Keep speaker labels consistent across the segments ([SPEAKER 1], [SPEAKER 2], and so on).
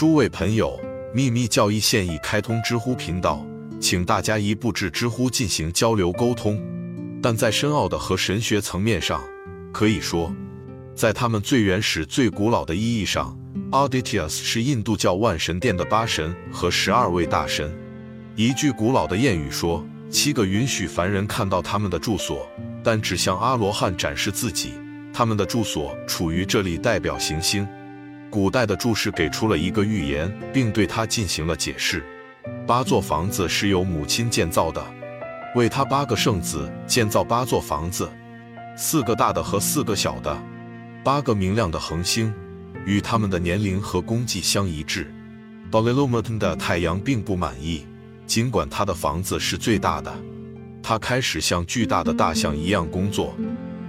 [SPEAKER 1] 诸位朋友，秘密教义现已开通知乎频道，请大家一步至知乎进行交流沟通。但在深奥的和神学层面上，可以说，在他们最原始、最古老的意义上，Auditius 是印度教万神殿的八神和十二位大神。一句古老的谚语说：“七个允许凡人看到他们的住所，但只向阿罗汉展示自己。他们的住所处于这里，代表行星。”古代的注释给出了一个预言，并对它进行了解释。八座房子是由母亲建造的，为他八个圣子建造八座房子，四个大的和四个小的，八个明亮的恒星，与他们的年龄和功绩相一致。d o l i l u m a t n 的太阳并不满意，尽管他的房子是最大的，他开始像巨大的大象一样工作。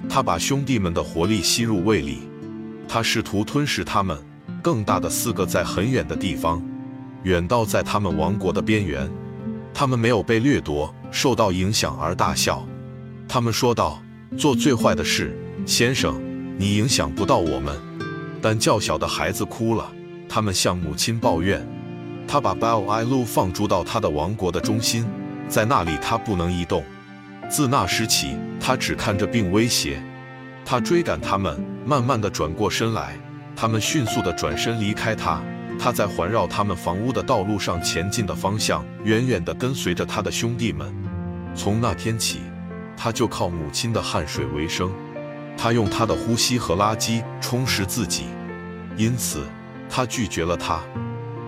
[SPEAKER 1] 他把兄弟们的活力吸入胃里，他试图吞噬他们。更大的四个在很远的地方，远到在他们王国的边缘。他们没有被掠夺，受到影响而大笑。他们说道：“做最坏的事，先生，你影响不到我们。”但较小的孩子哭了，他们向母亲抱怨。他把 b e l i l u 放逐到他的王国的中心，在那里他不能移动。自那时起，他只看着并威胁。他追赶他们，慢慢地转过身来。他们迅速地转身离开他，他在环绕他们房屋的道路上前进的方向，远远地跟随着他的兄弟们。从那天起，他就靠母亲的汗水为生，他用他的呼吸和垃圾充实自己，因此他拒绝了他。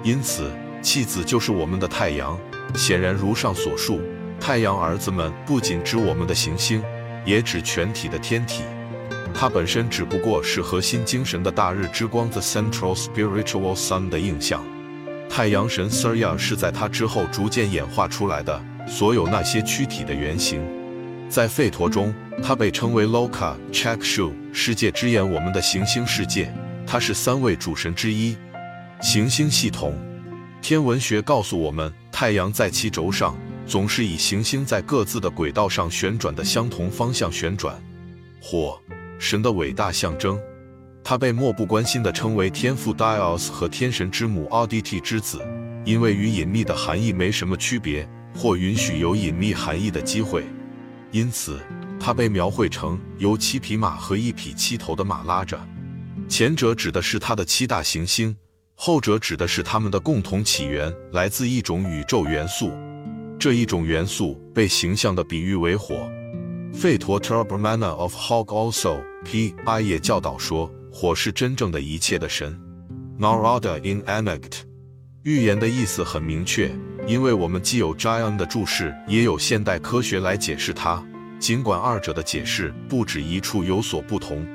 [SPEAKER 1] 因此，弃子就是我们的太阳。显然，如上所述，太阳儿子们不仅指我们的行星，也指全体的天体。它本身只不过是核心精神的大日之光 （The Central Spiritual Sun） 的映像。太阳神 Surya 是在它之后逐渐演化出来的所有那些躯体的原型。在吠陀中，它被称为 Loka Chakshu，世界之眼，我们的行星世界。它是三位主神之一。行星系统，天文学告诉我们，太阳在其轴上总是以行星在各自的轨道上旋转的相同方向旋转。火。神的伟大象征，他被漠不关心地称为天父 Dios 和天神之母 a d i t 之子，因为与隐秘的含义没什么区别，或允许有隐秘含义的机会。因此，他被描绘成由七匹马和一匹七头的马拉着。前者指的是他的七大行星，后者指的是他们的共同起源来自一种宇宙元素。这一种元素被形象地比喻为火。费陀 Turbrmana of Hog also P I 也教导说，火是真正的一切的神。Narada in Anact，预言的意思很明确，因为我们既有 Jain 的注释，也有现代科学来解释它。尽管二者的解释不止一处有所不同，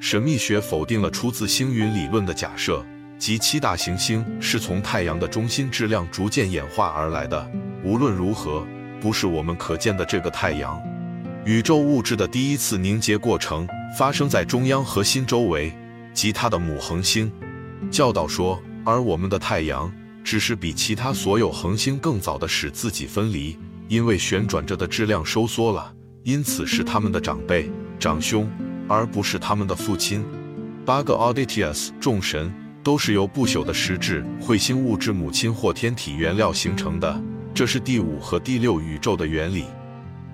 [SPEAKER 1] 神秘学否定了出自星云理论的假设，即七大行星是从太阳的中心质量逐渐演化而来的。无论如何，不是我们可见的这个太阳。宇宙物质的第一次凝结过程发生在中央核心周围，即它的母恒星。教导说，而我们的太阳只是比其他所有恒星更早的使自己分离，因为旋转着的质量收缩了，因此是他们的长辈、长兄，而不是他们的父亲。八个 Auditius 众神都是由不朽的实质彗星物质母亲或天体原料形成的，这是第五和第六宇宙的原理。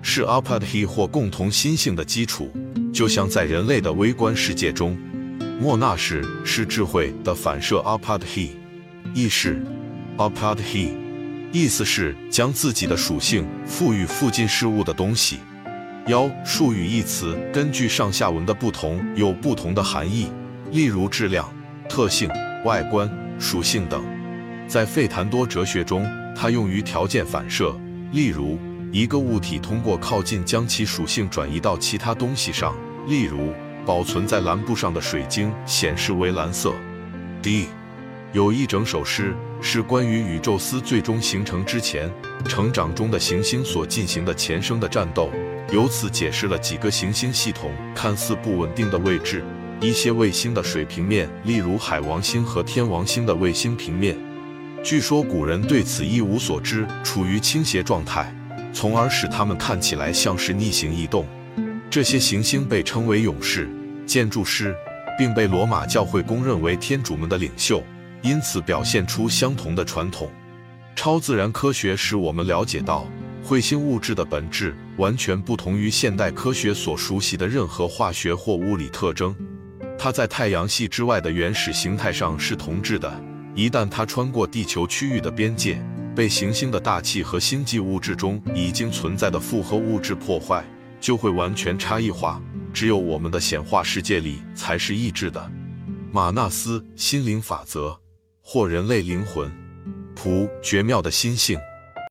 [SPEAKER 1] 是 Apadhi 或共同心性的基础，就像在人类的微观世界中，莫那什是智慧的反射。Apadhi 意识，Apadhi 意思是将自己的属性赋予附近事物的东西。幺术语一词根据上下文的不同有不同的含义，例如质量、特性、外观、属性等。在费坦多哲学中，它用于条件反射，例如。一个物体通过靠近将其属性转移到其他东西上，例如保存在蓝布上的水晶显示为蓝色。D，有一整首诗是关于宇宙斯最终形成之前成长中的行星所进行的前生的战斗，由此解释了几个行星系统看似不稳定的位置，一些卫星的水平面，例如海王星和天王星的卫星平面。据说古人对此一无所知，处于倾斜状态。从而使它们看起来像是逆行移动。这些行星被称为勇士、建筑师，并被罗马教会公认为天主们的领袖。因此表现出相同的传统。超自然科学使我们了解到，彗星物质的本质完全不同于现代科学所熟悉的任何化学或物理特征。它在太阳系之外的原始形态上是同质的，一旦它穿过地球区域的边界，被行星的大气和星际物质中已经存在的复合物质破坏，就会完全差异化。只有我们的显化世界里才是意志的。马纳斯心灵法则，或人类灵魂，普绝妙的心性。